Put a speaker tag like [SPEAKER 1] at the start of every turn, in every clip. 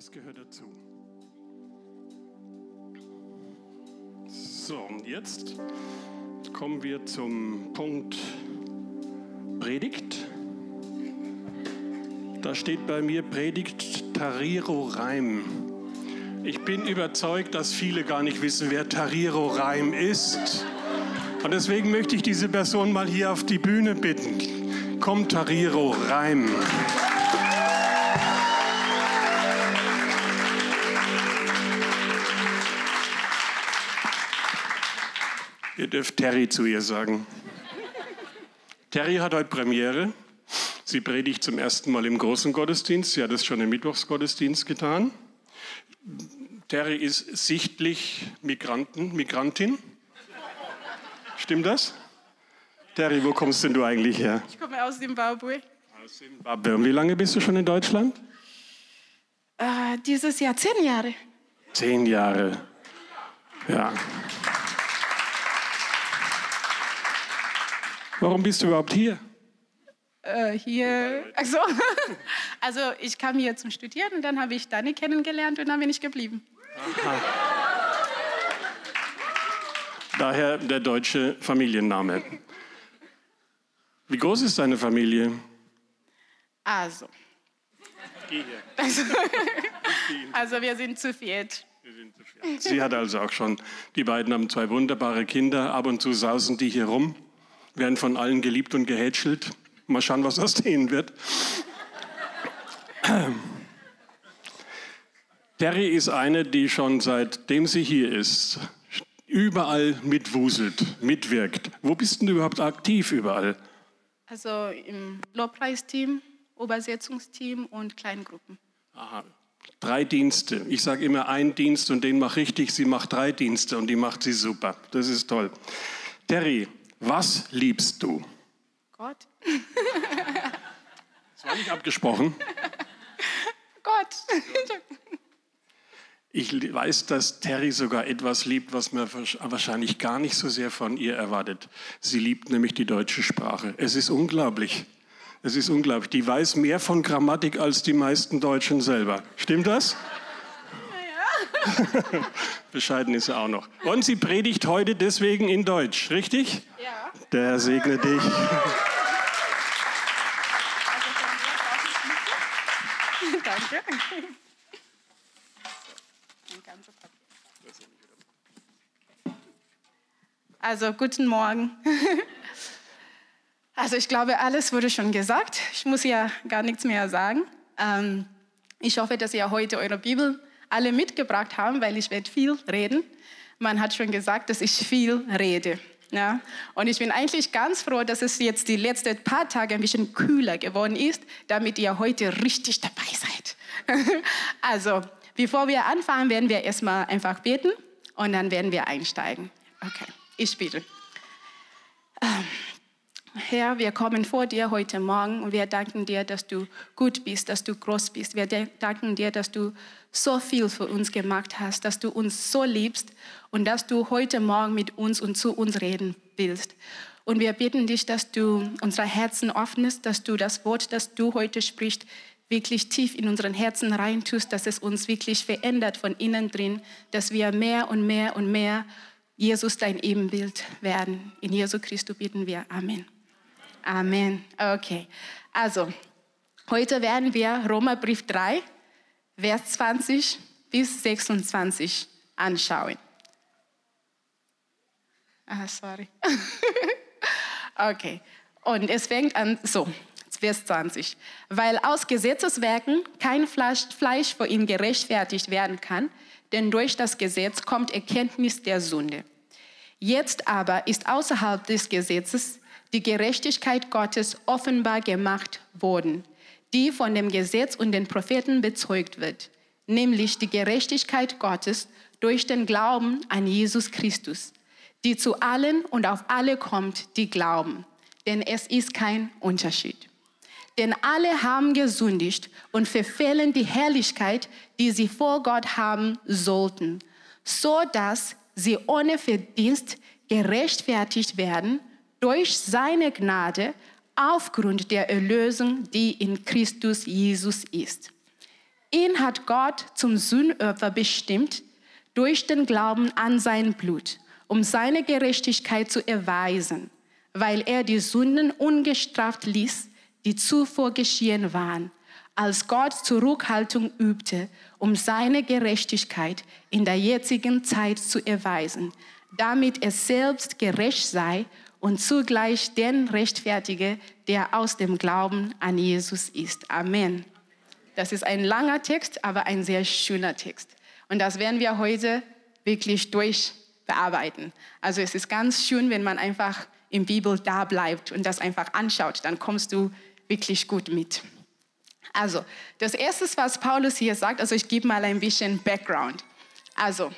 [SPEAKER 1] das gehört dazu. So, und jetzt kommen wir zum Punkt Predigt. Da steht bei mir Predigt Tariro Reim. Ich bin überzeugt, dass viele gar nicht wissen, wer Tariro Reim ist. Und deswegen möchte ich diese Person mal hier auf die Bühne bitten. Komm, Tariro Reim. Ihr dürft Terry zu ihr sagen. Terry hat heute Premiere. Sie predigt zum ersten Mal im großen Gottesdienst. Sie hat es schon im Mittwochsgottesdienst getan. Terry ist sichtlich Migranten, Migrantin. Stimmt das? Terry, wo kommst denn du eigentlich her?
[SPEAKER 2] Ich komme aus Zimbabwe.
[SPEAKER 1] Aus Zimbabwe. Und wie lange bist du schon in Deutschland?
[SPEAKER 2] Äh, dieses Jahr zehn Jahre.
[SPEAKER 1] Zehn Jahre. Ja. Warum bist du überhaupt hier?
[SPEAKER 2] Äh, hier, also, also ich kam hier zum Studieren und dann habe ich Dani kennengelernt und dann bin ich geblieben.
[SPEAKER 1] Daher der deutsche Familienname. Wie groß ist deine Familie?
[SPEAKER 2] Also, also, also wir sind zu viert.
[SPEAKER 1] Sie hat also auch schon, die beiden haben zwei wunderbare Kinder. Ab und zu sausen die hier rum, werden von allen geliebt und gehätschelt. Mal schauen, was aus denen wird. Terry ist eine, die schon seitdem sie hier ist, überall mitwuselt, mitwirkt. Wo bist denn du überhaupt aktiv überall?
[SPEAKER 2] Also im Lobpreisteam, Übersetzungsteam und Kleingruppen.
[SPEAKER 1] Aha. Drei Dienste. Ich sage immer ein Dienst und den mache richtig. Sie macht drei Dienste und die macht sie super. Das ist toll. Terry, was liebst du?
[SPEAKER 2] Gott.
[SPEAKER 1] Das war nicht abgesprochen.
[SPEAKER 2] Gott.
[SPEAKER 1] Ich weiß, dass Terry sogar etwas liebt, was man wahrscheinlich gar nicht so sehr von ihr erwartet. Sie liebt nämlich die deutsche Sprache. Es ist unglaublich. Es ist unglaublich. Die weiß mehr von Grammatik als die meisten Deutschen selber. Stimmt das? Bescheiden ist er auch noch. Und sie predigt heute deswegen in Deutsch, richtig?
[SPEAKER 2] Ja.
[SPEAKER 1] Der segne dich.
[SPEAKER 2] Danke. Also guten Morgen. Also ich glaube, alles wurde schon gesagt. Ich muss ja gar nichts mehr sagen. Ähm, ich hoffe, dass ihr heute eure Bibel alle mitgebracht habt, weil ich werde viel reden. Man hat schon gesagt, dass ich viel rede. Ja? Und ich bin eigentlich ganz froh, dass es jetzt die letzten paar Tage ein bisschen kühler geworden ist, damit ihr heute richtig dabei seid. also, bevor wir anfangen, werden wir erstmal einfach beten und dann werden wir einsteigen. Okay, ich bitte. Herr, wir kommen vor dir heute Morgen und wir danken dir, dass du gut bist, dass du groß bist. Wir danken dir, dass du so viel für uns gemacht hast, dass du uns so liebst und dass du heute Morgen mit uns und zu uns reden willst. Und wir bitten dich, dass du unsere Herzen öffnest, dass du das Wort, das du heute sprichst, wirklich tief in unseren Herzen reintust, dass es uns wirklich verändert von innen drin, dass wir mehr und mehr und mehr Jesus dein Ebenbild werden. In Jesu Christus bitten wir. Amen. Amen. Okay. Also, heute werden wir Römerbrief 3, Vers 20 bis 26 anschauen. Ah, sorry. okay. Und es fängt an so. Vers 20. Weil aus Gesetzeswerken kein Fleisch, Fleisch vor ihm gerechtfertigt werden kann, denn durch das Gesetz kommt Erkenntnis der Sünde. Jetzt aber ist außerhalb des Gesetzes die Gerechtigkeit Gottes offenbar gemacht worden, die von dem Gesetz und den Propheten bezeugt wird, nämlich die Gerechtigkeit Gottes durch den Glauben an Jesus Christus, die zu allen und auf alle kommt, die glauben. Denn es ist kein Unterschied. Denn alle haben gesündigt und verfehlen die Herrlichkeit, die sie vor Gott haben sollten, so dass sie ohne Verdienst gerechtfertigt werden durch seine Gnade aufgrund der Erlösung, die in Christus Jesus ist. Ihn hat Gott zum Sündopfer bestimmt durch den Glauben an sein Blut, um seine Gerechtigkeit zu erweisen, weil er die Sünden ungestraft ließ, die zuvor geschehen waren, als Gott Zurückhaltung übte, um seine Gerechtigkeit in der jetzigen Zeit zu erweisen, damit er selbst gerecht sei und zugleich den rechtfertige, der aus dem Glauben an Jesus ist. Amen. Das ist ein langer Text, aber ein sehr schöner Text. Und das werden wir heute wirklich durchbearbeiten. Also es ist ganz schön, wenn man einfach im Bibel da bleibt und das einfach anschaut, dann kommst du wirklich gut mit. Also, das Erste, was Paulus hier sagt, also ich gebe mal ein bisschen Background. Also,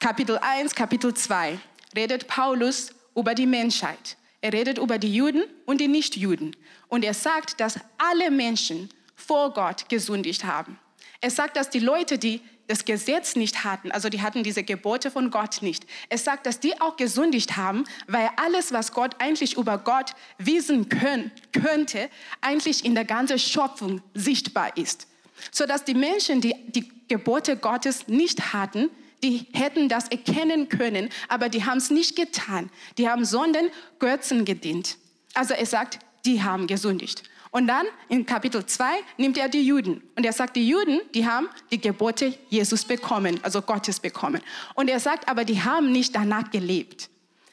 [SPEAKER 2] Kapitel 1, Kapitel 2 redet Paulus über die Menschheit. Er redet über die Juden und die Nichtjuden. Und er sagt, dass alle Menschen vor Gott gesündigt haben. Er sagt, dass die Leute, die das Gesetz nicht hatten, also die hatten diese Gebote von Gott nicht. Es sagt, dass die auch gesündigt haben, weil alles, was Gott eigentlich über Gott wissen können, könnte, eigentlich in der ganzen Schöpfung sichtbar ist. Sodass die Menschen, die die Gebote Gottes nicht hatten, die hätten das erkennen können, aber die haben es nicht getan. Die haben sondern Götzen gedient. Also er sagt, die haben gesündigt. Und dann in Kapitel 2 nimmt er die Juden. Und er sagt, die Juden, die haben die Gebote Jesus bekommen, also Gottes bekommen. Und er sagt, aber die haben nicht danach gelebt.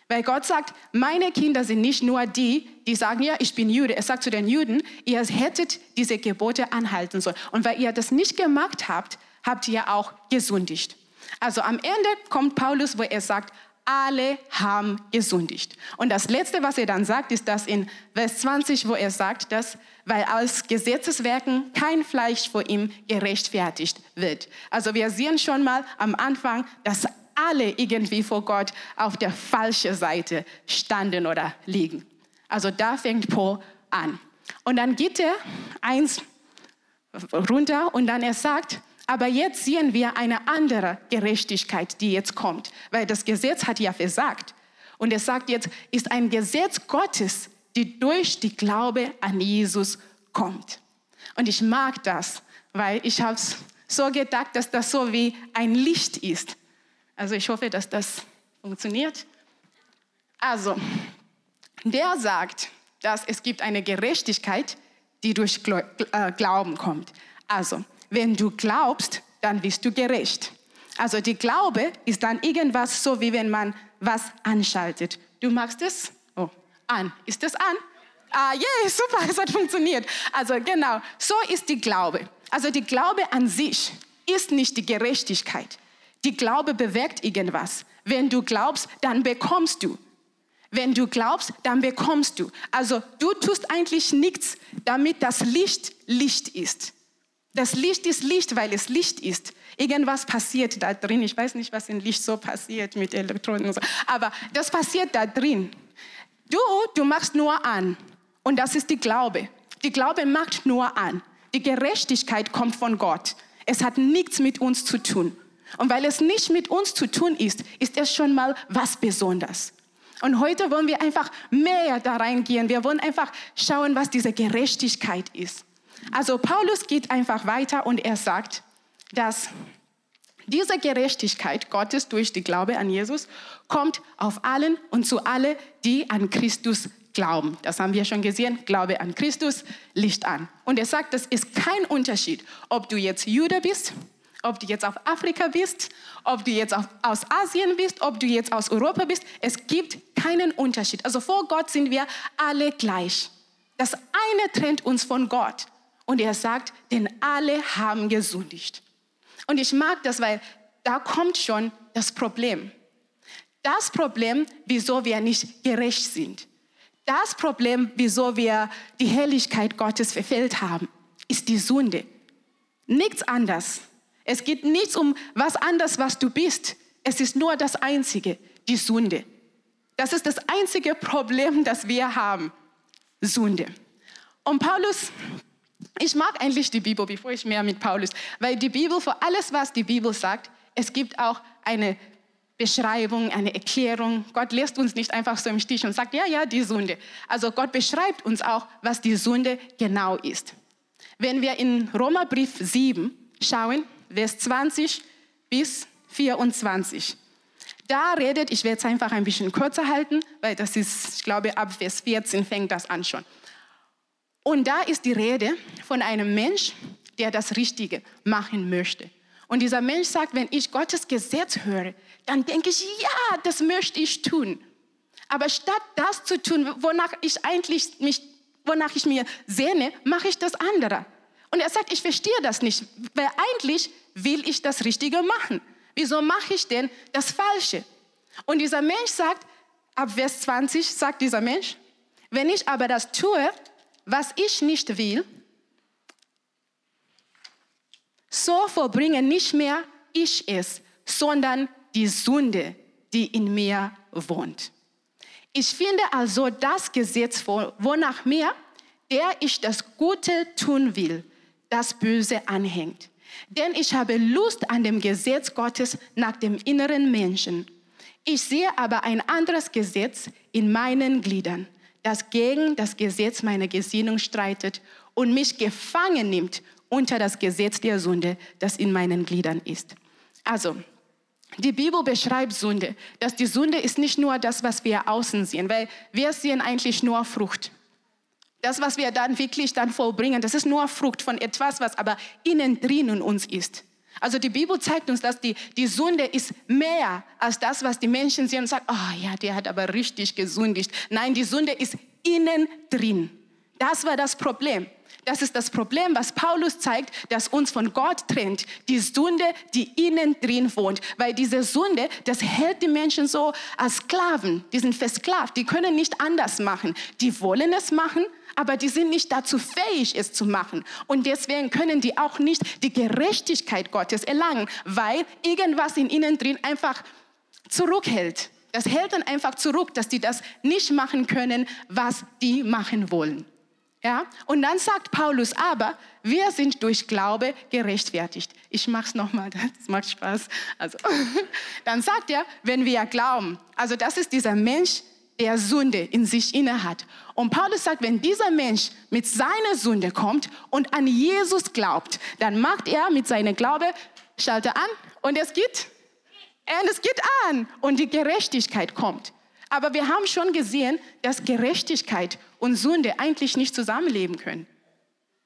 [SPEAKER 2] Weil Gott sagt, meine Kinder sind nicht nur die, die sagen, ja, ich bin Jude. Er sagt zu den Juden, ihr hättet diese Gebote anhalten sollen. Und weil ihr das nicht gemacht habt, habt ihr auch gesündigt. Also am Ende kommt Paulus, wo er sagt, alle haben gesündigt. Und das Letzte, was er dann sagt, ist das in Vers 20, wo er sagt, dass, weil als Gesetzeswerken kein Fleisch vor ihm gerechtfertigt wird. Also wir sehen schon mal am Anfang, dass alle irgendwie vor Gott auf der falschen Seite standen oder liegen. Also da fängt Paul an. Und dann geht er eins runter und dann er sagt, aber jetzt sehen wir eine andere Gerechtigkeit, die jetzt kommt, weil das Gesetz hat ja versagt. Und es sagt jetzt, ist ein Gesetz Gottes, die durch die Glaube an Jesus kommt. Und ich mag das, weil ich habe so gedacht, dass das so wie ein Licht ist. Also ich hoffe, dass das funktioniert. Also, der sagt, dass es gibt eine Gerechtigkeit, die durch äh, Glauben kommt. Also, wenn du glaubst, dann bist du gerecht. Also die Glaube ist dann irgendwas so, wie wenn man was anschaltet. Du machst es oh, an. Ist das an? Ah, yeah, super, es hat funktioniert. Also genau, so ist die Glaube. Also die Glaube an sich ist nicht die Gerechtigkeit. Die Glaube bewirkt irgendwas. Wenn du glaubst, dann bekommst du. Wenn du glaubst, dann bekommst du. Also du tust eigentlich nichts, damit das Licht Licht ist. Das Licht ist Licht, weil es Licht ist. Irgendwas passiert da drin. Ich weiß nicht, was in Licht so passiert mit Elektronen so. Aber das passiert da drin. Du, du machst nur an. Und das ist die Glaube. Die Glaube macht nur an. Die Gerechtigkeit kommt von Gott. Es hat nichts mit uns zu tun. Und weil es nicht mit uns zu tun ist, ist es schon mal was Besonderes. Und heute wollen wir einfach mehr da reingehen. Wir wollen einfach schauen, was diese Gerechtigkeit ist. Also Paulus geht einfach weiter und er sagt, dass diese Gerechtigkeit Gottes durch die Glaube an Jesus kommt auf allen und zu alle, die an Christus glauben. Das haben wir schon gesehen. Glaube an Christus, Licht an. Und er sagt, das ist kein Unterschied, ob du jetzt Jude bist, ob du jetzt auf Afrika bist, ob du jetzt aus Asien bist, ob du jetzt aus Europa bist. Es gibt keinen Unterschied. Also vor Gott sind wir alle gleich. Das eine trennt uns von Gott. Und er sagt, denn alle haben gesündigt. Und ich mag das, weil da kommt schon das Problem. Das Problem, wieso wir nicht gerecht sind. Das Problem, wieso wir die Herrlichkeit Gottes verfehlt haben, ist die Sünde. Nichts anderes. Es geht nichts um was anderes, was du bist. Es ist nur das Einzige, die Sünde. Das ist das einzige Problem, das wir haben. Sünde. Und Paulus ich mag eigentlich die Bibel, bevor ich mehr mit Paulus, weil die Bibel, für alles, was die Bibel sagt, es gibt auch eine Beschreibung, eine Erklärung. Gott lässt uns nicht einfach so im Stich und sagt, ja, ja, die Sünde. Also Gott beschreibt uns auch, was die Sünde genau ist. Wenn wir in Römerbrief 7 schauen, Vers 20 bis 24. Da redet, ich werde es einfach ein bisschen kürzer halten, weil das ist, ich glaube, ab Vers 14 fängt das an schon. Und da ist die Rede von einem Mensch, der das Richtige machen möchte. Und dieser Mensch sagt, wenn ich Gottes Gesetz höre, dann denke ich, ja, das möchte ich tun. Aber statt das zu tun, wonach ich eigentlich mich, wonach ich mir sehne, mache ich das andere. Und er sagt, ich verstehe das nicht, weil eigentlich will ich das Richtige machen. Wieso mache ich denn das Falsche? Und dieser Mensch sagt, ab Vers 20 sagt dieser Mensch, wenn ich aber das tue, was ich nicht will, so vollbringe nicht mehr ich es, sondern die Sünde, die in mir wohnt. Ich finde also das Gesetz wonach mir, der ich das Gute tun will, das Böse anhängt. Denn ich habe Lust an dem Gesetz Gottes nach dem inneren Menschen. Ich sehe aber ein anderes Gesetz in meinen Gliedern, das gegen das Gesetz meiner Gesinnung streitet und mich gefangen nimmt unter das Gesetz der Sünde, das in meinen Gliedern ist. Also, die Bibel beschreibt Sünde, dass die Sünde ist nicht nur das, was wir außen sehen, weil wir sehen eigentlich nur Frucht. Das, was wir dann wirklich dann vollbringen, das ist nur Frucht von etwas, was aber innen drin in uns ist. Also die Bibel zeigt uns, dass die, die Sünde ist mehr als das, was die Menschen sehen und sagen, oh ja, der hat aber richtig gesündigt. Nein, die Sünde ist innen drin. Das war das Problem. Das ist das Problem, was Paulus zeigt, das uns von Gott trennt. Die Sünde, die innen drin wohnt. Weil diese Sünde, das hält die Menschen so als Sklaven. Die sind versklavt. Die können nicht anders machen. Die wollen es machen, aber die sind nicht dazu fähig, es zu machen. Und deswegen können die auch nicht die Gerechtigkeit Gottes erlangen, weil irgendwas in ihnen drin einfach zurückhält. Das hält dann einfach zurück, dass die das nicht machen können, was die machen wollen. Ja? Und dann sagt Paulus, aber wir sind durch Glaube gerechtfertigt. Ich mache es nochmal, das macht Spaß. Also, dann sagt er, wenn wir glauben, also das ist dieser Mensch, der Sünde in sich inne hat. Und Paulus sagt, wenn dieser Mensch mit seiner Sünde kommt und an Jesus glaubt, dann macht er mit seinem Glaube, schaltet an und es geht, und es geht an und die Gerechtigkeit kommt. Aber wir haben schon gesehen, dass Gerechtigkeit und Sünde eigentlich nicht zusammenleben können.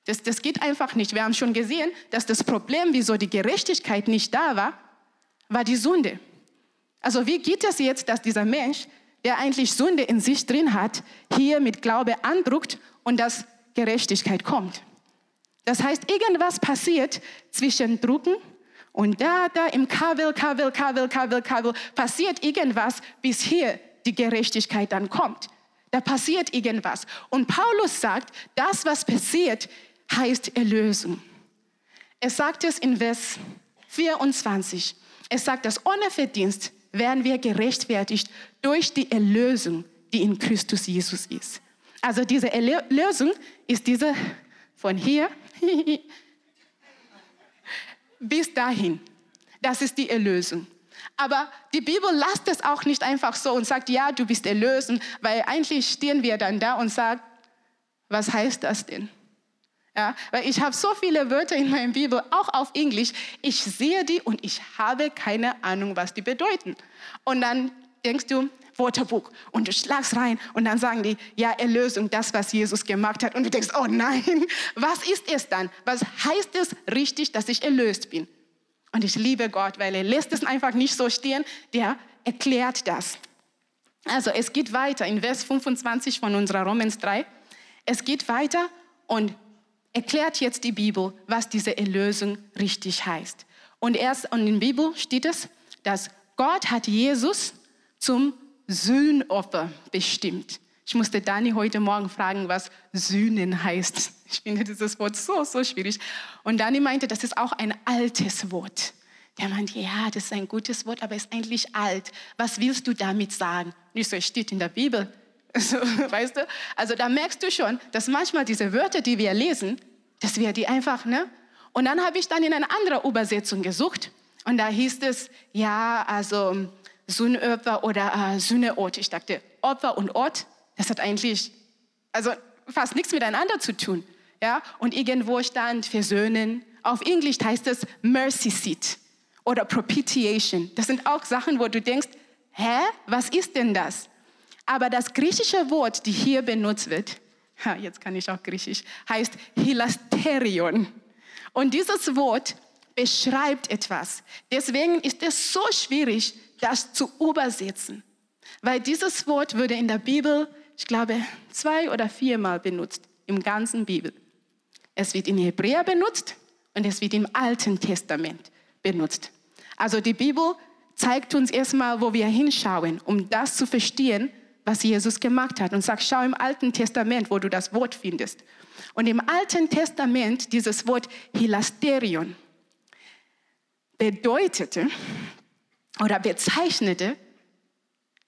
[SPEAKER 2] Das, das geht einfach nicht. Wir haben schon gesehen, dass das Problem, wieso die Gerechtigkeit nicht da war, war die Sünde. Also wie geht es jetzt, dass dieser Mensch, der eigentlich Sünde in sich drin hat, hier mit Glaube andruckt und dass Gerechtigkeit kommt? Das heißt, irgendwas passiert zwischen Drucken und da, da im Kabel, Kabel, Kabel, Kabel, Kabel, passiert irgendwas bis hier die Gerechtigkeit dann kommt. Da passiert irgendwas. Und Paulus sagt, das, was passiert, heißt Erlösung. Er sagt es in Vers 24. Er sagt, dass ohne Verdienst werden wir gerechtfertigt durch die Erlösung, die in Christus Jesus ist. Also diese Erlösung ist diese von hier bis dahin. Das ist die Erlösung. Aber die Bibel lasst es auch nicht einfach so und sagt, ja, du bist erlöst, weil eigentlich stehen wir dann da und sagen, was heißt das denn? Ja, weil ich habe so viele Wörter in meiner Bibel, auch auf Englisch. Ich sehe die und ich habe keine Ahnung, was die bedeuten. Und dann denkst du, Wörterbuch und du schlagst rein und dann sagen die, ja, Erlösung, das, was Jesus gemacht hat. Und du denkst, oh nein, was ist es dann? Was heißt es richtig, dass ich erlöst bin? Und ich liebe Gott, weil er lässt es einfach nicht so stehen, der erklärt das. Also es geht weiter in Vers 25 von unserer Romans 3. Es geht weiter und erklärt jetzt die Bibel, was diese Erlösung richtig heißt. Und erst in der Bibel steht es, dass Gott hat Jesus zum Sühnopfer bestimmt. Ich musste Dani heute Morgen fragen, was Sühnen heißt. Ich finde dieses Wort so, so schwierig. Und Dani meinte, das ist auch ein altes Wort. Der meinte, ja, das ist ein gutes Wort, aber es ist eigentlich alt. Was willst du damit sagen? Nicht so, es steht in der Bibel. Also, weißt du? Also da merkst du schon, dass manchmal diese Wörter, die wir lesen, dass wir die einfach, ne? Und dann habe ich dann in einer anderen Übersetzung gesucht und da hieß es, ja, also Sühneopfer oder äh, Sühneort. Ich dachte, Opfer und Ort, das hat eigentlich also fast nichts miteinander zu tun. Ja? Und irgendwo stand versöhnen, auf Englisch heißt es Mercy Seat oder Propitiation. Das sind auch Sachen, wo du denkst, hä, was ist denn das? Aber das griechische Wort, die hier benutzt wird, jetzt kann ich auch Griechisch, heißt Hilasterion. Und dieses Wort beschreibt etwas. Deswegen ist es so schwierig, das zu übersetzen. Weil dieses Wort würde in der Bibel, ich glaube, zwei oder viermal benutzt, im ganzen Bibel. Es wird in Hebräer benutzt und es wird im Alten Testament benutzt. Also die Bibel zeigt uns erstmal, wo wir hinschauen, um das zu verstehen, was Jesus gemacht hat. Und sagt, schau im Alten Testament, wo du das Wort findest. Und im Alten Testament dieses Wort Hilasterion bedeutete oder bezeichnete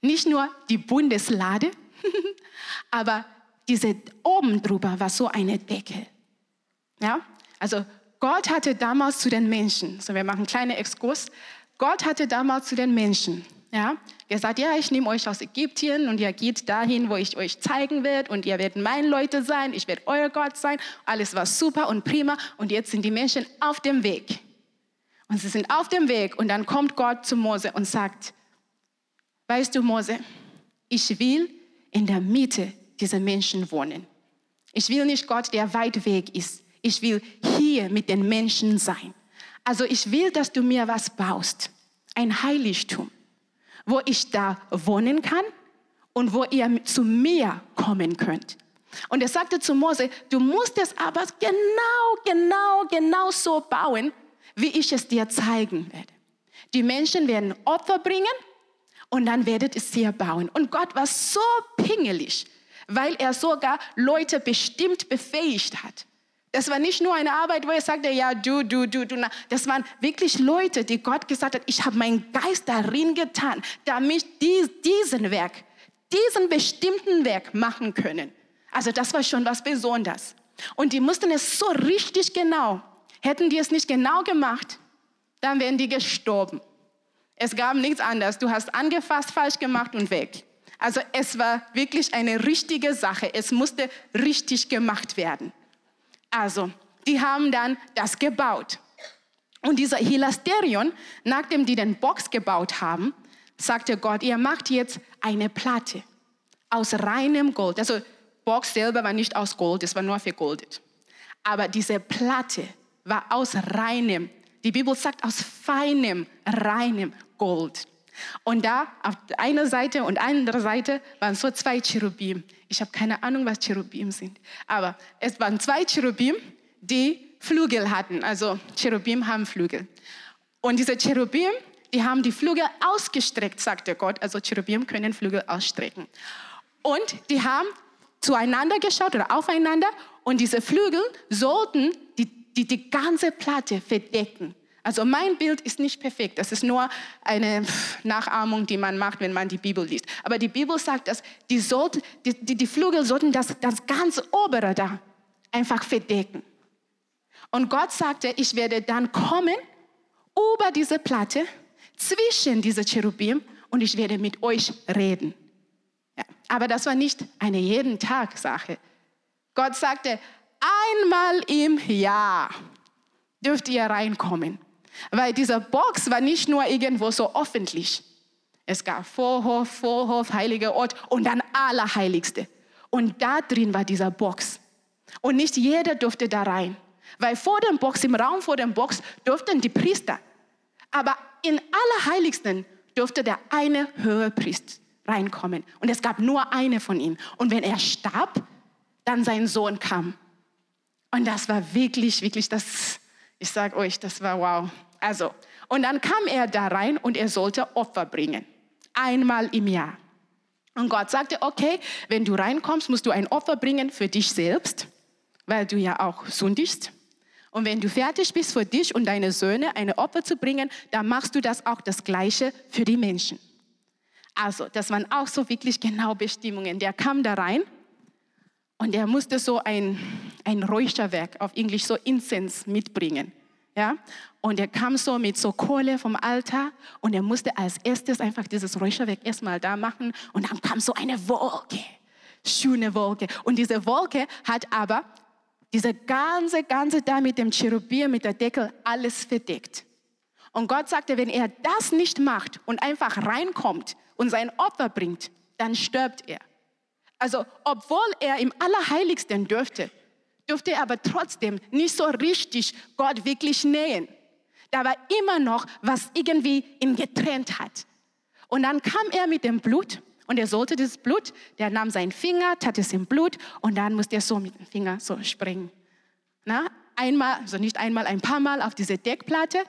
[SPEAKER 2] nicht nur die Bundeslade, aber diese oben drüber war so eine Decke. Ja? Also Gott hatte damals zu den Menschen, so wir machen einen kleinen Exkurs, Gott hatte damals zu den Menschen ja, gesagt, ja, ich nehme euch aus Ägypten und ihr geht dahin, wo ich euch zeigen werde und ihr werdet meine Leute sein, ich werde euer Gott sein. Alles war super und prima und jetzt sind die Menschen auf dem Weg. Und sie sind auf dem Weg und dann kommt Gott zu Mose und sagt, weißt du Mose, ich will in der Mitte dieser Menschen wohnen. Ich will nicht Gott, der weit weg ist. Ich will hier mit den Menschen sein. Also ich will, dass du mir was baust. Ein Heiligtum wo ich da wohnen kann und wo ihr zu mir kommen könnt. Und er sagte zu Mose, du musst es aber genau, genau, genau so bauen, wie ich es dir zeigen werde. Die Menschen werden Opfer bringen und dann werdet es hier bauen. Und Gott war so pingelig, weil er sogar Leute bestimmt befähigt hat. Das war nicht nur eine Arbeit, wo er sagte, ja, du, du, du, du. Das waren wirklich Leute, die Gott gesagt hat, ich habe meinen Geist darin getan, damit die diesen Werk, diesen bestimmten Werk machen können. Also das war schon was Besonderes. Und die mussten es so richtig genau. Hätten die es nicht genau gemacht, dann wären die gestorben. Es gab nichts anderes. Du hast angefasst, falsch gemacht und weg. Also es war wirklich eine richtige Sache. Es musste richtig gemacht werden. Also, die haben dann das gebaut. Und dieser Hilasterion, nachdem die den Box gebaut haben, sagte Gott, ihr macht jetzt eine Platte aus reinem Gold. Also Box selber war nicht aus Gold, es war nur vergoldet. Aber diese Platte war aus reinem, die Bibel sagt aus feinem, reinem Gold. Und da auf einer Seite und andere Seite waren so zwei Cherubim. Ich habe keine Ahnung, was Cherubim sind. Aber es waren zwei Cherubim, die Flügel hatten. Also Cherubim haben Flügel. Und diese Cherubim, die haben die Flügel ausgestreckt, sagte Gott. Also Cherubim können Flügel ausstrecken. Und die haben zueinander geschaut oder aufeinander. Und diese Flügel sollten die, die, die ganze Platte verdecken. Also mein Bild ist nicht perfekt. Das ist nur eine Nachahmung, die man macht, wenn man die Bibel liest. Aber die Bibel sagt, dass die, sollte, die, die, die Flügel sollten das, das ganze obere da einfach verdecken. Und Gott sagte, ich werde dann kommen über diese Platte zwischen diese Cherubim und ich werde mit euch reden. Ja, aber das war nicht eine jeden Tag Sache. Gott sagte, einmal im Jahr dürft ihr reinkommen. Weil diese Box war nicht nur irgendwo so öffentlich. Es gab Vorhof, Vorhof, heiliger Ort und dann Allerheiligste. Und da drin war dieser Box. Und nicht jeder durfte da rein. Weil vor dem Box, im Raum vor dem Box, durften die Priester. Aber in Allerheiligsten durfte der eine Höhepriest reinkommen. Und es gab nur eine von ihnen. Und wenn er starb, dann sein Sohn kam. Und das war wirklich, wirklich das ich sage euch, das war wow. Also, und dann kam er da rein und er sollte Opfer bringen. Einmal im Jahr. Und Gott sagte, okay, wenn du reinkommst, musst du ein Opfer bringen für dich selbst, weil du ja auch sündigst. Und wenn du fertig bist für dich und deine Söhne eine Opfer zu bringen, dann machst du das auch das Gleiche für die Menschen. Also, das waren auch so wirklich genau Bestimmungen. Der kam da rein und er musste so ein, ein Räucherwerk, auf Englisch so Incense mitbringen. Ja? Und er kam so mit so Kohle vom Altar und er musste als erstes einfach dieses Räucherwerk erstmal da machen und dann kam so eine Wolke, schöne Wolke. Und diese Wolke hat aber diese ganze, ganze da mit dem Cherubim, mit der Deckel, alles verdeckt. Und Gott sagte, wenn er das nicht macht und einfach reinkommt und sein Opfer bringt, dann stirbt er. Also, obwohl er im Allerheiligsten dürfte, dürfte er aber trotzdem nicht so richtig Gott wirklich nähen. Da war immer noch, was irgendwie ihn getrennt hat. Und dann kam er mit dem Blut und er sollte das Blut, der nahm seinen Finger, tat es im Blut und dann musste er so mit dem Finger so springen. Na, einmal, also nicht einmal, ein paar Mal auf diese Deckplatte,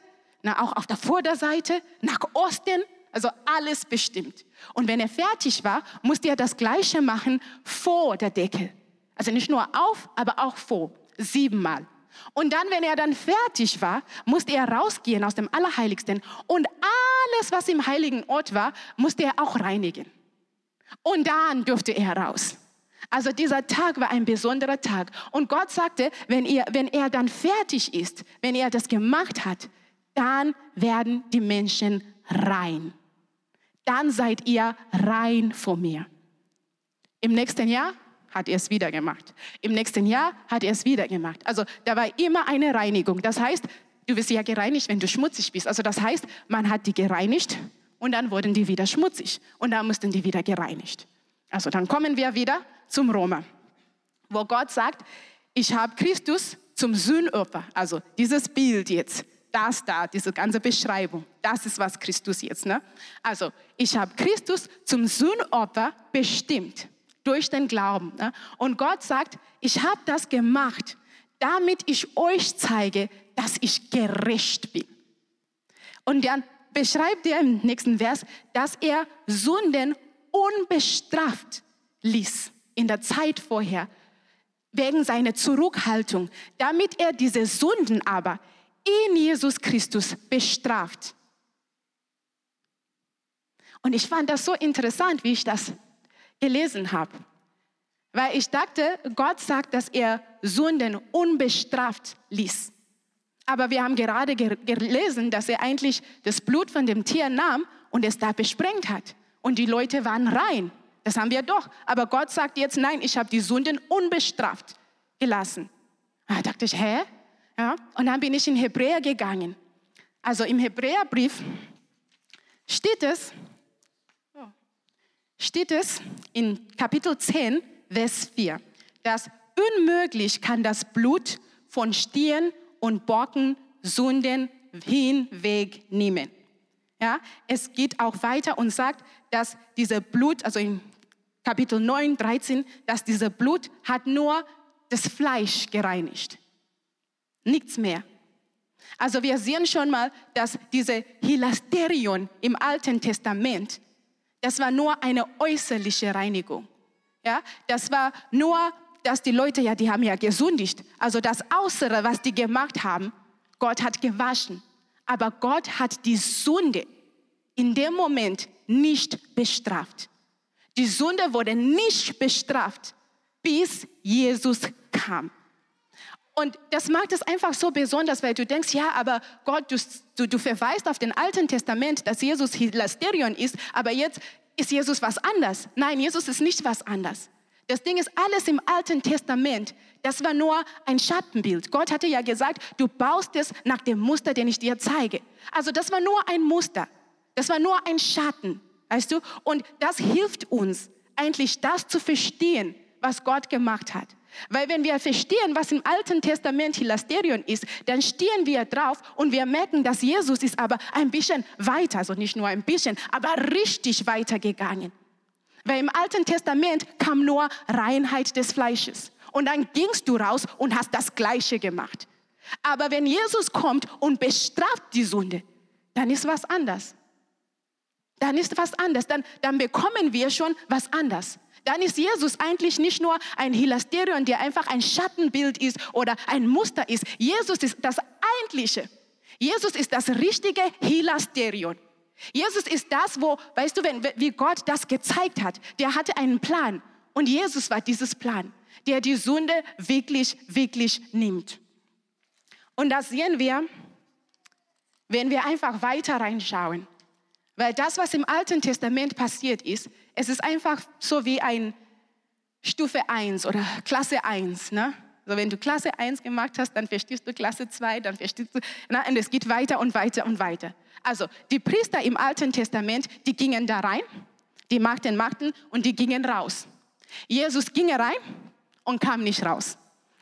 [SPEAKER 2] na, auch auf der Vorderseite, nach Osten, also alles bestimmt. Und wenn er fertig war, musste er das Gleiche machen vor der Decke. Also nicht nur auf, aber auch vor. Siebenmal. Und dann, wenn er dann fertig war, musste er rausgehen aus dem Allerheiligsten und alles, was im heiligen Ort war, musste er auch reinigen. Und dann durfte er raus. Also dieser Tag war ein besonderer Tag. Und Gott sagte, wenn, ihr, wenn er dann fertig ist, wenn er das gemacht hat, dann werden die Menschen rein. Dann seid ihr rein vor mir. Im nächsten Jahr hat er es wieder gemacht. Im nächsten Jahr hat er es wieder gemacht. Also da war immer eine Reinigung. Das heißt, du wirst ja gereinigt, wenn du schmutzig bist. Also das heißt, man hat die gereinigt und dann wurden die wieder schmutzig und dann mussten die wieder gereinigt. Also dann kommen wir wieder zum Roma, wo Gott sagt, ich habe Christus zum Sühnopfer, also dieses Bild jetzt, das da, diese ganze Beschreibung, das ist was Christus jetzt. Ne? Also ich habe Christus zum Sühnopfer bestimmt durch den Glauben. Ne? Und Gott sagt, ich habe das gemacht, damit ich euch zeige, dass ich gerecht bin. Und dann beschreibt er im nächsten Vers, dass er Sünden unbestraft ließ in der Zeit vorher, wegen seiner Zurückhaltung, damit er diese Sünden aber in Jesus Christus bestraft. Und ich fand das so interessant, wie ich das gelesen habe. Weil ich dachte, Gott sagt, dass er Sünden unbestraft ließ. Aber wir haben gerade gelesen, dass er eigentlich das Blut von dem Tier nahm und es da besprengt hat. Und die Leute waren rein. Das haben wir doch. Aber Gott sagt jetzt, nein, ich habe die Sünden unbestraft gelassen. Da dachte ich, hä? Ja? Und dann bin ich in Hebräer gegangen. Also im Hebräerbrief steht es, steht es in Kapitel 10, Vers 4, dass unmöglich kann das Blut von Stieren und Bocken Sünden hinwegnehmen. Ja, es geht auch weiter und sagt, dass dieser Blut, also in Kapitel 9, 13, dass dieser Blut hat nur das Fleisch gereinigt. Nichts mehr. Also wir sehen schon mal, dass diese Hilasterion im Alten Testament das war nur eine äußerliche Reinigung. Ja, das war nur, dass die Leute ja, die haben ja gesündigt. Also das Äußere, was die gemacht haben, Gott hat gewaschen. Aber Gott hat die Sünde in dem Moment nicht bestraft. Die Sünde wurde nicht bestraft, bis Jesus kam. Und das macht es einfach so besonders, weil du denkst, ja, aber Gott, du, du, du verweist auf den Alten Testament, dass Jesus Hilasterion ist, aber jetzt ist Jesus was anders. Nein, Jesus ist nicht was anders. Das Ding ist alles im Alten Testament. Das war nur ein Schattenbild. Gott hatte ja gesagt, du baust es nach dem Muster, den ich dir zeige. Also das war nur ein Muster. Das war nur ein Schatten, weißt du? Und das hilft uns eigentlich, das zu verstehen, was Gott gemacht hat. Weil wenn wir verstehen, was im Alten Testament Hilasterion ist, dann stehen wir drauf und wir merken, dass Jesus ist aber ein bisschen weiter, also nicht nur ein bisschen, aber richtig weitergegangen. Weil im Alten Testament kam nur Reinheit des Fleisches. Und dann gingst du raus und hast das Gleiche gemacht. Aber wenn Jesus kommt und bestraft die Sünde, dann ist was anders. Dann ist was anders. Dann, dann bekommen wir schon was anders dann ist Jesus eigentlich nicht nur ein Hilasterion, der einfach ein Schattenbild ist oder ein Muster ist. Jesus ist das Eigentliche. Jesus ist das richtige Hilasterion. Jesus ist das, wo, weißt du, wenn, wie Gott das gezeigt hat, der hatte einen Plan. Und Jesus war dieses Plan, der die Sünde wirklich, wirklich nimmt. Und das sehen wir, wenn wir einfach weiter reinschauen. Weil das, was im Alten Testament passiert ist, es ist einfach so wie ein Stufe 1 oder Klasse 1. Ne? Also wenn du Klasse 1 gemacht hast, dann verstehst du Klasse 2, dann verstehst du, na, und es geht weiter und weiter und weiter. Also die Priester im Alten Testament, die gingen da rein, die machten, machten und die gingen raus. Jesus ging rein und kam nicht raus.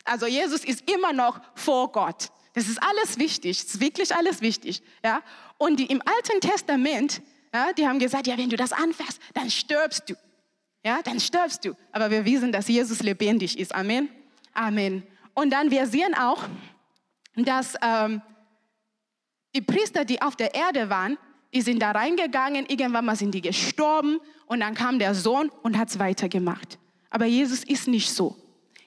[SPEAKER 2] Also Jesus ist immer noch vor Gott. Das ist alles wichtig, ist wirklich alles wichtig. Ja? Und die im Alten Testament, ja, die haben gesagt, ja, wenn du das anfährst, dann stirbst du. Ja, dann stirbst du. Aber wir wissen, dass Jesus lebendig ist. Amen. Amen. Und dann wir sehen auch, dass ähm, die Priester, die auf der Erde waren, die sind da reingegangen, irgendwann mal sind die gestorben und dann kam der Sohn und hat es weitergemacht. Aber Jesus ist nicht so.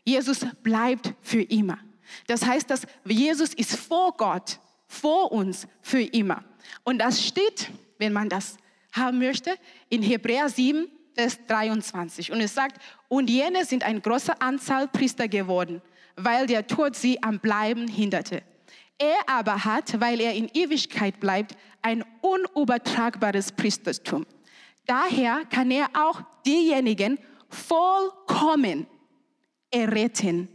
[SPEAKER 2] Jesus bleibt für immer. Das heißt, dass Jesus ist vor Gott, vor uns für immer. Und das steht, wenn man das haben möchte, in Hebräer 7, Vers 23. Und es sagt, und jene sind eine große Anzahl Priester geworden, weil der Tod sie am Bleiben hinderte. Er aber hat, weil er in Ewigkeit bleibt, ein unübertragbares Priestertum. Daher kann er auch diejenigen vollkommen erretten,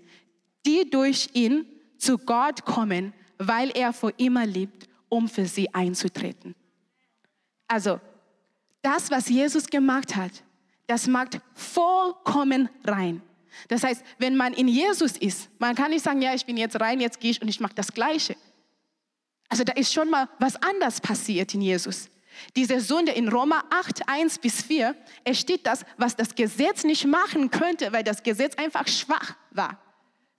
[SPEAKER 2] die durch ihn zu Gott kommen, weil er vor immer liebt, um für sie einzutreten. Also, das, was Jesus gemacht hat, das macht vollkommen rein. Das heißt, wenn man in Jesus ist, man kann nicht sagen, ja, ich bin jetzt rein, jetzt gehe ich und ich mache das Gleiche. Also da ist schon mal was anders passiert in Jesus. Diese Sünde in Roma 8, 1 bis 4, es steht das, was das Gesetz nicht machen könnte, weil das Gesetz einfach schwach war.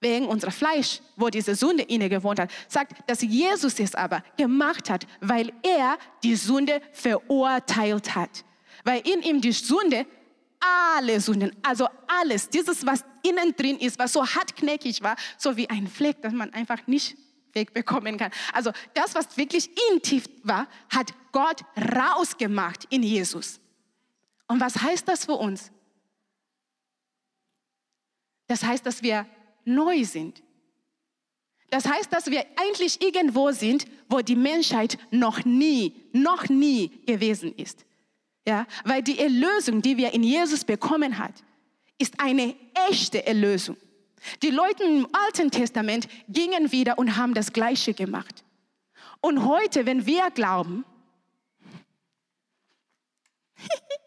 [SPEAKER 2] Wegen unserer Fleisch, wo diese Sünde inne gewohnt hat, sagt, dass Jesus es aber gemacht hat, weil er die Sünde verurteilt hat. Weil in ihm die Sünde alle Sünden, also alles, dieses, was innen drin ist, was so hartknäckig war, so wie ein Fleck, das man einfach nicht wegbekommen kann. Also das, was wirklich in tief war, hat Gott rausgemacht in Jesus. Und was heißt das für uns? Das heißt, dass wir neu sind. Das heißt, dass wir eigentlich irgendwo sind, wo die Menschheit noch nie, noch nie gewesen ist. Ja, weil die Erlösung, die wir in Jesus bekommen haben, ist eine echte Erlösung. Die Leute im Alten Testament gingen wieder und haben das Gleiche gemacht. Und heute, wenn wir glauben,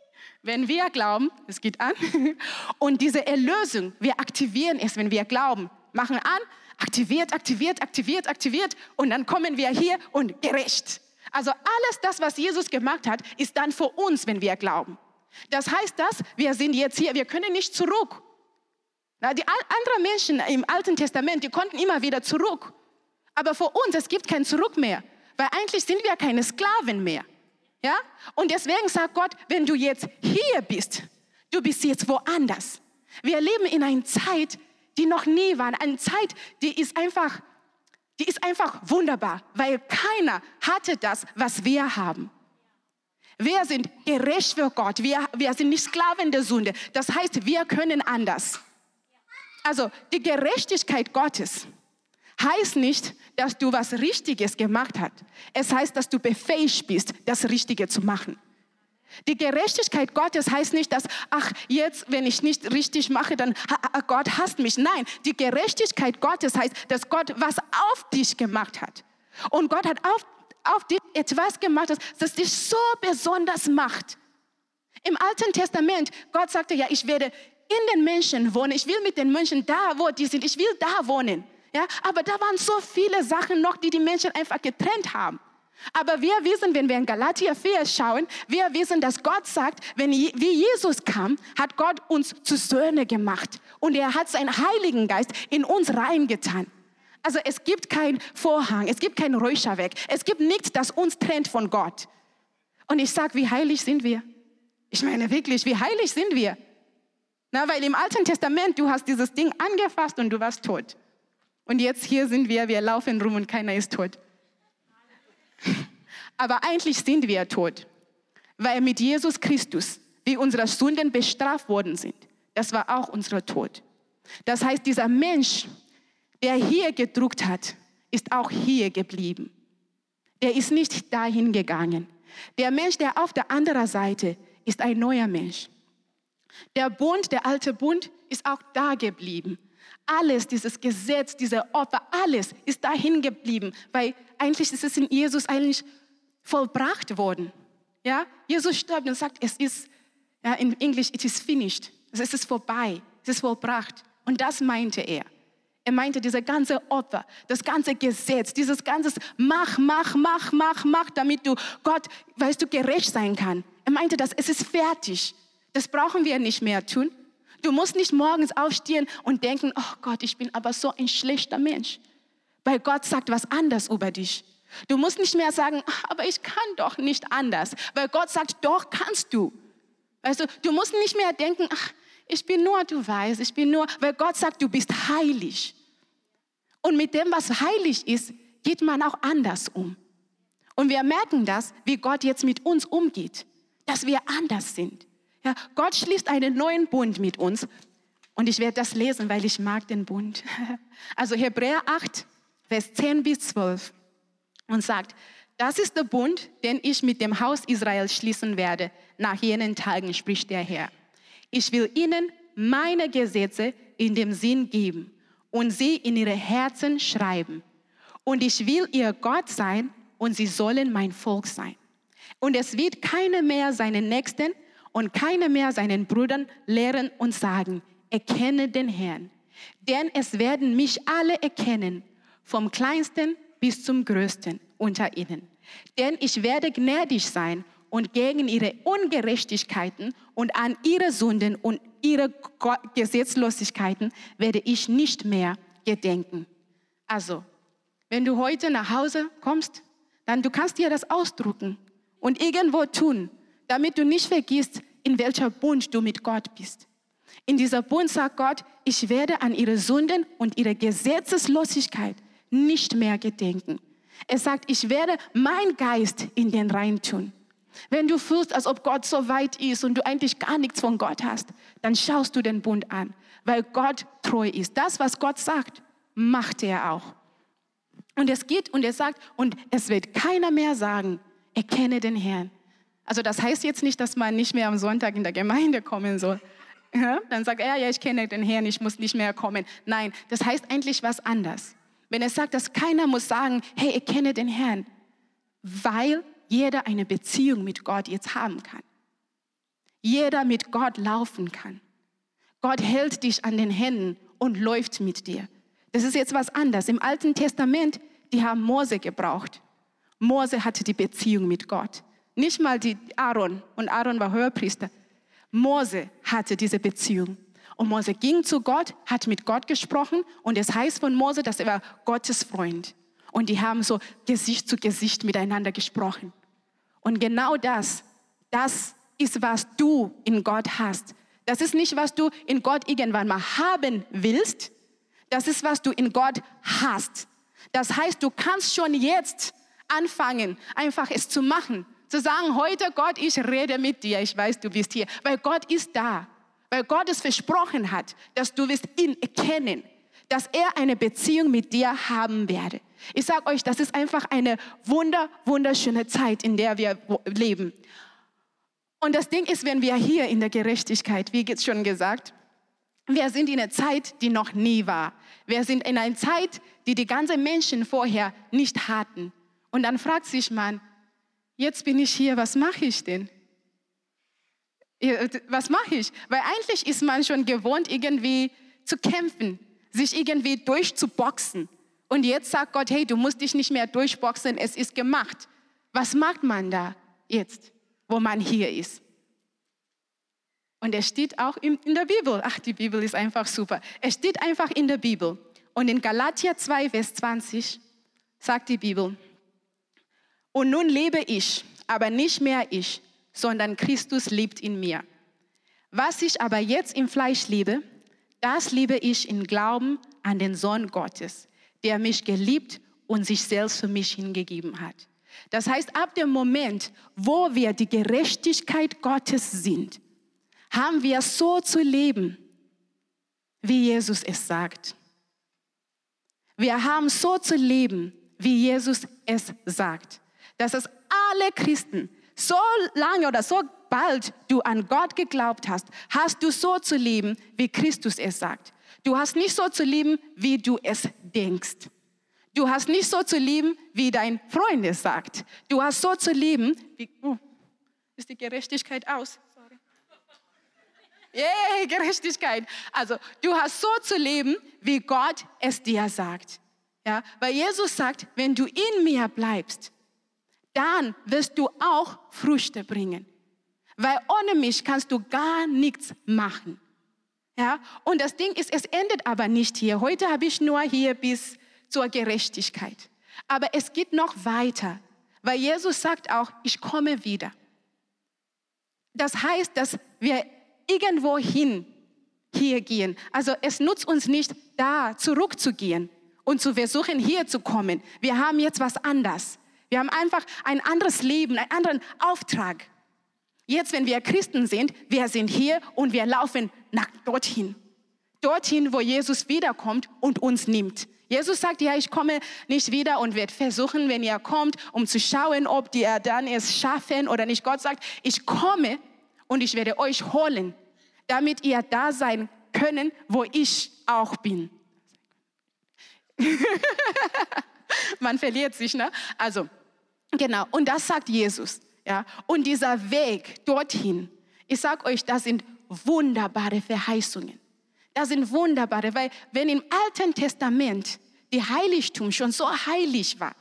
[SPEAKER 2] wenn wir glauben, es geht an, und diese Erlösung, wir aktivieren es, wenn wir glauben, machen an, aktiviert, aktiviert, aktiviert, aktiviert, und dann kommen wir hier und gerecht. Also alles das, was Jesus gemacht hat, ist dann für uns, wenn wir glauben. Das heißt, dass wir sind jetzt hier, wir können nicht zurück. Die anderen Menschen im Alten Testament, die konnten immer wieder zurück. Aber für uns, es gibt kein Zurück mehr, weil eigentlich sind wir keine Sklaven mehr. Ja? Und deswegen sagt Gott, wenn du jetzt hier bist, du bist jetzt woanders. Wir leben in einer Zeit, die noch nie war, eine Zeit, die ist einfach die ist einfach wunderbar, weil keiner hatte das, was wir haben. Wir sind gerecht für Gott. Wir, wir sind nicht Sklaven der Sünde. Das heißt, wir können anders. Also die Gerechtigkeit Gottes heißt nicht, dass du was Richtiges gemacht hast. Es heißt, dass du befähigt bist, das Richtige zu machen. Die Gerechtigkeit Gottes heißt nicht, dass, ach, jetzt, wenn ich nicht richtig mache, dann Gott hasst mich. Nein, die Gerechtigkeit Gottes heißt, dass Gott was auf dich gemacht hat. Und Gott hat auf, auf dich etwas gemacht, das, das dich so besonders macht. Im Alten Testament, Gott sagte ja, ich werde in den Menschen wohnen. Ich will mit den Menschen da, wo die sind. Ich will da wohnen. Ja, aber da waren so viele Sachen noch, die die Menschen einfach getrennt haben. Aber wir wissen, wenn wir in Galatia 4 schauen, wir wissen, dass Gott sagt, wenn, wie Jesus kam, hat Gott uns zu Söhne gemacht. Und er hat seinen Heiligen Geist in uns reingetan. Also es gibt keinen Vorhang, es gibt kein Räucherwerk, es gibt nichts, das uns trennt von Gott. Und ich sage, wie heilig sind wir? Ich meine wirklich, wie heilig sind wir? Na, weil im Alten Testament, du hast dieses Ding angefasst und du warst tot. Und jetzt hier sind wir, wir laufen rum und keiner ist tot. Aber eigentlich sind wir tot, weil mit Jesus Christus wie unsere Sünden bestraft worden sind. Das war auch unser Tod. Das heißt, dieser Mensch, der hier gedruckt hat, ist auch hier geblieben. Er ist nicht dahin gegangen. Der Mensch, der auf der anderen Seite ist ein neuer Mensch. Der Bund, der alte Bund, ist auch da geblieben. Alles, dieses Gesetz, diese Opfer, alles ist dahin geblieben, weil eigentlich ist es in Jesus eigentlich vollbracht worden. Ja, Jesus stirbt und sagt, es ist, ja, in Englisch, it is finished. Es ist vorbei, es ist vollbracht. Und das meinte er. Er meinte, diese ganze Opfer, das ganze Gesetz, dieses ganze Mach, mach, mach, mach, mach, damit du Gott, weißt du, gerecht sein kann. Er meinte das, es ist fertig. Das brauchen wir nicht mehr tun. Du musst nicht morgens aufstehen und denken, oh Gott, ich bin aber so ein schlechter Mensch. Weil Gott sagt was anderes über dich. Du musst nicht mehr sagen, aber ich kann doch nicht anders. Weil Gott sagt, doch kannst du. Weißt du, du musst nicht mehr denken, ach, ich bin nur, du weißt, ich bin nur, weil Gott sagt, du bist heilig. Und mit dem, was heilig ist, geht man auch anders um. Und wir merken das, wie Gott jetzt mit uns umgeht, dass wir anders sind. Ja, Gott schließt einen neuen Bund mit uns. Und ich werde das lesen, weil ich mag den Bund. Also Hebräer 8, Vers 10 bis 12. Und sagt, das ist der Bund, den ich mit dem Haus Israel schließen werde. Nach jenen Tagen spricht der Herr. Ich will ihnen meine Gesetze in dem Sinn geben und sie in ihre Herzen schreiben. Und ich will ihr Gott sein und sie sollen mein Volk sein. Und es wird keiner mehr seinen Nächsten und keiner mehr seinen Brüdern lehren und sagen, erkenne den Herrn. Denn es werden mich alle erkennen, vom kleinsten bis zum größten unter ihnen. Denn ich werde gnädig sein und gegen ihre Ungerechtigkeiten und an ihre Sünden und ihre Gesetzlosigkeiten werde ich nicht mehr gedenken. Also, wenn du heute nach Hause kommst, dann du kannst dir das ausdrucken und irgendwo tun damit du nicht vergisst, in welcher Bund du mit Gott bist. In dieser Bund sagt Gott, ich werde an ihre Sünden und ihre Gesetzeslosigkeit nicht mehr gedenken. Er sagt, ich werde mein Geist in den Rein tun. Wenn du fühlst, als ob Gott so weit ist und du eigentlich gar nichts von Gott hast, dann schaust du den Bund an, weil Gott treu ist. Das, was Gott sagt, macht er auch. Und es geht und er sagt, und es wird keiner mehr sagen, erkenne den Herrn. Also das heißt jetzt nicht, dass man nicht mehr am Sonntag in der Gemeinde kommen soll. Ja? Dann sagt er, ja, ich kenne den Herrn, ich muss nicht mehr kommen. Nein, das heißt eigentlich was anderes. Wenn er sagt, dass keiner muss sagen, hey, ich kenne den Herrn, weil jeder eine Beziehung mit Gott jetzt haben kann. Jeder mit Gott laufen kann. Gott hält dich an den Händen und läuft mit dir. Das ist jetzt was anderes. Im Alten Testament, die haben Mose gebraucht. Mose hatte die Beziehung mit Gott. Nicht mal die Aaron. Und Aaron war Höherpriester. Mose hatte diese Beziehung. Und Mose ging zu Gott, hat mit Gott gesprochen. Und es heißt von Mose, dass er war Gottes Freund. Und die haben so Gesicht zu Gesicht miteinander gesprochen. Und genau das, das ist, was du in Gott hast. Das ist nicht, was du in Gott irgendwann mal haben willst. Das ist, was du in Gott hast. Das heißt, du kannst schon jetzt anfangen, einfach es zu machen. Zu sagen, heute Gott, ich rede mit dir, ich weiß, du bist hier, weil Gott ist da, weil Gott es versprochen hat, dass du wirst ihn erkennen, dass er eine Beziehung mit dir haben werde. Ich sage euch, das ist einfach eine wunder, wunderschöne Zeit, in der wir leben. Und das Ding ist, wenn wir hier in der Gerechtigkeit, wie schon gesagt, wir sind in einer Zeit, die noch nie war. Wir sind in einer Zeit, die die ganzen Menschen vorher nicht hatten. Und dann fragt sich man, jetzt bin ich hier, was mache ich denn? Was mache ich? Weil eigentlich ist man schon gewohnt, irgendwie zu kämpfen, sich irgendwie durchzuboxen. Und jetzt sagt Gott, hey, du musst dich nicht mehr durchboxen, es ist gemacht. Was macht man da jetzt, wo man hier ist? Und es steht auch in der Bibel. Ach, die Bibel ist einfach super. Es steht einfach in der Bibel. Und in Galatia 2, Vers 20 sagt die Bibel, und nun lebe ich, aber nicht mehr ich, sondern Christus lebt in mir. Was ich aber jetzt im Fleisch liebe, das liebe ich im Glauben an den Sohn Gottes, der mich geliebt und sich selbst für mich hingegeben hat. Das heißt, ab dem Moment, wo wir die Gerechtigkeit Gottes sind, haben wir so zu leben, wie Jesus es sagt. Wir haben so zu leben, wie Jesus es sagt dass es alle Christen so lange oder so bald du an Gott geglaubt hast, hast du so zu leben, wie Christus es sagt. Du hast nicht so zu lieben, wie du es denkst. Du hast nicht so zu lieben, wie dein Freund es sagt. Du hast so zu lieben, wie, oh, ist die Gerechtigkeit aus? Sorry. Yeah, Gerechtigkeit. Also, du hast so zu leben, wie Gott es dir sagt. Ja, weil Jesus sagt, wenn du in mir bleibst, dann wirst du auch Früchte bringen. Weil ohne mich kannst du gar nichts machen. Ja, und das Ding ist, es endet aber nicht hier. Heute habe ich nur hier bis zur Gerechtigkeit. Aber es geht noch weiter, weil Jesus sagt auch, ich komme wieder. Das heißt, dass wir irgendwo hin hier gehen. Also es nutzt uns nicht, da zurückzugehen und zu versuchen, hier zu kommen. Wir haben jetzt was anderes. Wir haben einfach ein anderes Leben, einen anderen Auftrag. Jetzt, wenn wir Christen sind, wir sind hier und wir laufen nach dorthin. Dorthin, wo Jesus wiederkommt und uns nimmt. Jesus sagt, ja, ich komme nicht wieder und werde versuchen, wenn ihr kommt, um zu schauen, ob die dann es schaffen oder nicht. Gott sagt, ich komme und ich werde euch holen, damit ihr da sein können, wo ich auch bin. Man verliert sich, ne? Also, genau. Und das sagt Jesus. Ja? Und dieser Weg dorthin, ich sage euch, das sind wunderbare Verheißungen. Das sind wunderbare, weil wenn im Alten Testament die Heiligtum schon so heilig war,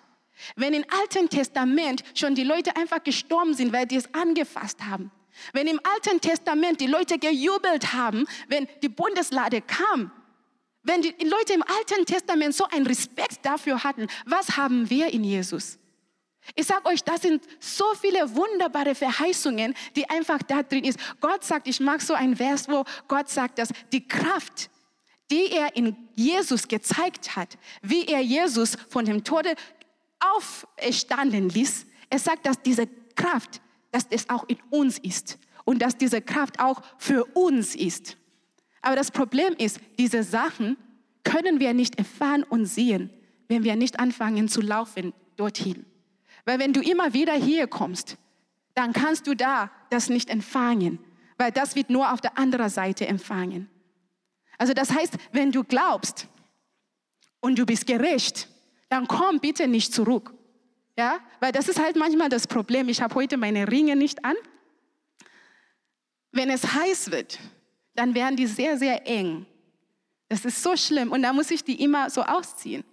[SPEAKER 2] wenn im Alten Testament schon die Leute einfach gestorben sind, weil die es angefasst haben, wenn im Alten Testament die Leute gejubelt haben, wenn die Bundeslade kam, wenn die Leute im Alten Testament so einen Respekt dafür hatten, was haben wir in Jesus? Ich sage euch, das sind so viele wunderbare Verheißungen, die einfach da drin ist. Gott sagt, ich mag so ein Vers, wo Gott sagt, dass die Kraft, die er in Jesus gezeigt hat, wie er Jesus von dem Tode auferstanden ließ, er sagt, dass diese Kraft, dass es auch in uns ist und dass diese Kraft auch für uns ist. Aber das Problem ist, diese Sachen können wir nicht erfahren und sehen, wenn wir nicht anfangen zu laufen dorthin. Weil wenn du immer wieder hier kommst, dann kannst du da das nicht empfangen, weil das wird nur auf der anderen Seite empfangen. Also das heißt, wenn du glaubst und du bist gerecht, dann komm bitte nicht zurück. Ja, weil das ist halt manchmal das Problem. Ich habe heute meine Ringe nicht an. Wenn es heiß wird, dann werden die sehr, sehr eng. Das ist so schlimm und da muss ich die immer so ausziehen.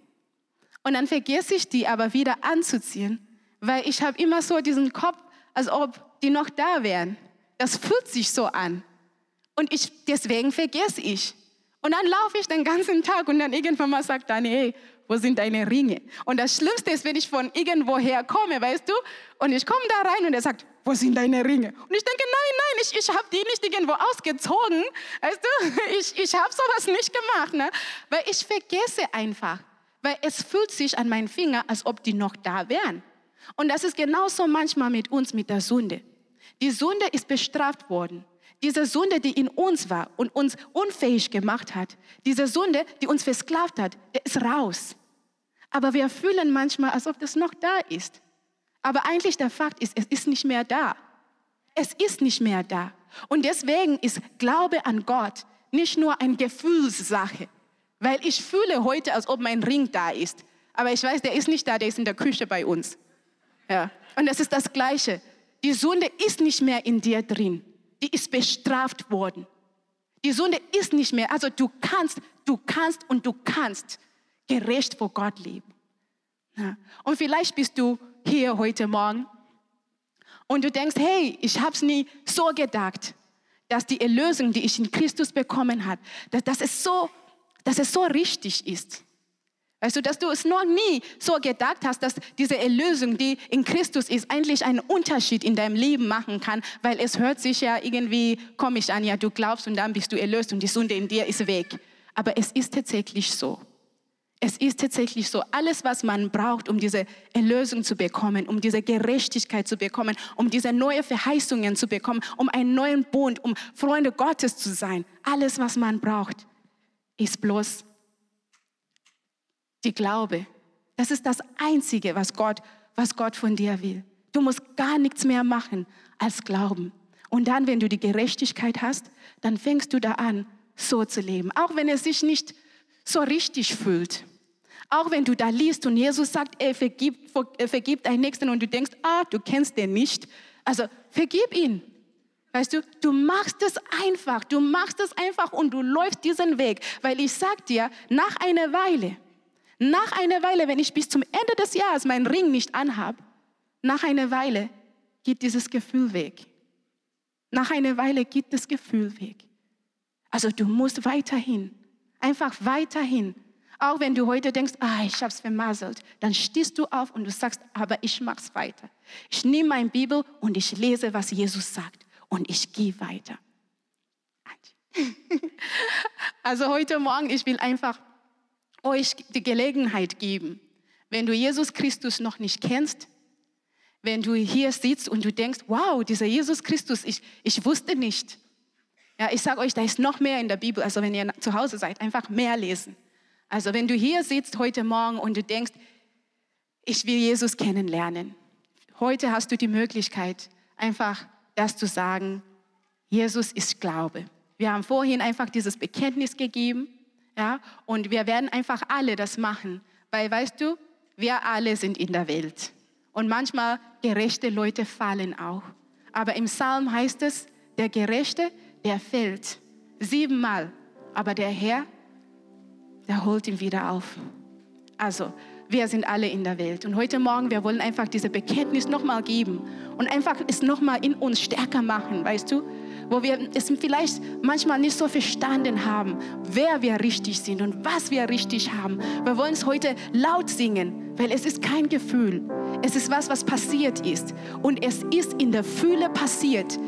[SPEAKER 2] Und dann vergesse ich die aber wieder anzuziehen weil ich habe immer so diesen Kopf, als ob die noch da wären. Das fühlt sich so an. Und ich, deswegen vergesse ich. Und dann laufe ich den ganzen Tag und dann irgendwann mal sagt Dani, hey, wo sind deine Ringe? Und das Schlimmste ist, wenn ich von irgendwoher komme, weißt du? Und ich komme da rein und er sagt, wo sind deine Ringe? Und ich denke, nein, nein, ich, ich habe die nicht irgendwo ausgezogen. Weißt du, ich, ich habe sowas nicht gemacht. Ne? Weil ich vergesse einfach. Weil es fühlt sich an meinen Finger, als ob die noch da wären. Und das ist genauso manchmal mit uns, mit der Sünde. Die Sünde ist bestraft worden. Diese Sünde, die in uns war und uns unfähig gemacht hat, diese Sünde, die uns versklavt hat, der ist raus. Aber wir fühlen manchmal, als ob das noch da ist. Aber eigentlich der Fakt ist, es ist nicht mehr da. Es ist nicht mehr da. Und deswegen ist Glaube an Gott nicht nur eine Gefühlssache. Weil ich fühle heute, als ob mein Ring da ist. Aber ich weiß, der ist nicht da, der ist in der Küche bei uns. Ja. Und es ist das Gleiche. Die Sünde ist nicht mehr in dir drin. Die ist bestraft worden. Die Sünde ist nicht mehr. Also du kannst, du kannst und du kannst gerecht vor Gott leben. Ja. Und vielleicht bist du hier heute Morgen und du denkst, hey, ich habe es nie so gedacht, dass die Erlösung, die ich in Christus bekommen habe, dass, dass, so, dass es so richtig ist. Weißt du, dass du es noch nie so gedacht hast, dass diese Erlösung, die in Christus ist, eigentlich einen Unterschied in deinem Leben machen kann, weil es hört sich ja irgendwie komisch an, ja, du glaubst und dann bist du erlöst und die Sünde in dir ist weg. Aber es ist tatsächlich so. Es ist tatsächlich so, alles, was man braucht, um diese Erlösung zu bekommen, um diese Gerechtigkeit zu bekommen, um diese neuen Verheißungen zu bekommen, um einen neuen Bund, um Freunde Gottes zu sein, alles, was man braucht, ist bloß die Glaube. Das ist das Einzige, was Gott, was Gott von dir will. Du musst gar nichts mehr machen als glauben. Und dann, wenn du die Gerechtigkeit hast, dann fängst du da an, so zu leben. Auch wenn es sich nicht so richtig fühlt. Auch wenn du da liest und Jesus sagt, er vergibt, er vergibt deinen Nächsten und du denkst, ah, du kennst den nicht. Also vergib ihn. Weißt du, du machst es einfach, du machst es einfach und du läufst diesen Weg. Weil ich sag dir, nach einer Weile, nach einer Weile, wenn ich bis zum Ende des Jahres meinen Ring nicht anhab, nach einer Weile geht dieses Gefühl weg. Nach einer Weile geht das Gefühl weg. Also du musst weiterhin, einfach weiterhin. Auch wenn du heute denkst, ah, ich hab's vermasselt, dann stehst du auf und du sagst, aber ich mach's weiter. Ich nehme meine Bibel und ich lese, was Jesus sagt und ich gehe weiter. Also heute Morgen, ich will einfach euch die Gelegenheit geben, wenn du Jesus Christus noch nicht kennst, wenn du hier sitzt und du denkst, wow, dieser Jesus Christus, ich, ich wusste nicht. Ja, ich sage euch, da ist noch mehr in der Bibel. Also wenn ihr zu Hause seid, einfach mehr lesen. Also wenn du hier sitzt heute Morgen und du denkst, ich will Jesus kennenlernen. Heute hast du die Möglichkeit, einfach das zu sagen, Jesus ist Glaube. Wir haben vorhin einfach dieses Bekenntnis gegeben, ja, und wir werden einfach alle das machen, weil weißt du, wir alle sind in der Welt. Und manchmal gerechte Leute fallen auch. Aber im Psalm heißt es, der Gerechte, der fällt siebenmal, aber der Herr, der holt ihn wieder auf. Also, wir sind alle in der Welt. Und heute Morgen, wir wollen einfach diese Bekenntnis nochmal geben und einfach es nochmal in uns stärker machen, weißt du? Wo wir es vielleicht manchmal nicht so verstanden haben, wer wir richtig sind und was wir richtig haben. Wir wollen es heute laut singen, weil es ist kein Gefühl. Es ist was, was passiert ist. Und es ist in der Fühle passiert,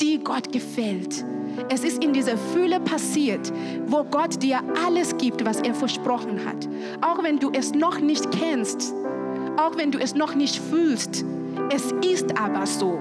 [SPEAKER 2] die Gott gefällt. Es ist in dieser Fülle passiert, wo Gott dir alles gibt, was er versprochen hat. Auch wenn du es noch nicht kennst, auch wenn du es noch nicht fühlst, es ist aber so.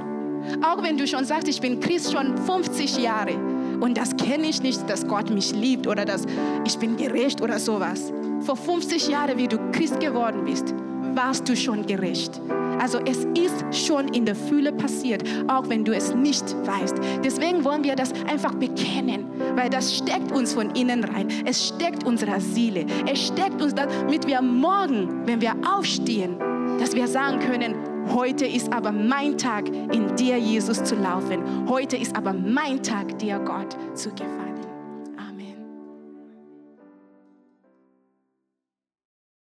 [SPEAKER 2] Auch wenn du schon sagst, ich bin Christ schon 50 Jahre und das kenne ich nicht, dass Gott mich liebt oder dass ich bin gerecht oder sowas. Vor 50 Jahren, wie du Christ geworden bist, warst du schon gerecht. Also es ist schon in der Fülle passiert, auch wenn du es nicht weißt. Deswegen wollen wir das einfach bekennen, weil das steckt uns von innen rein. Es steckt unserer Seele. Es steckt uns, damit wir morgen, wenn wir aufstehen, dass wir sagen können, heute ist aber mein Tag, in dir Jesus zu laufen. Heute ist aber mein Tag, dir Gott zu gefallen.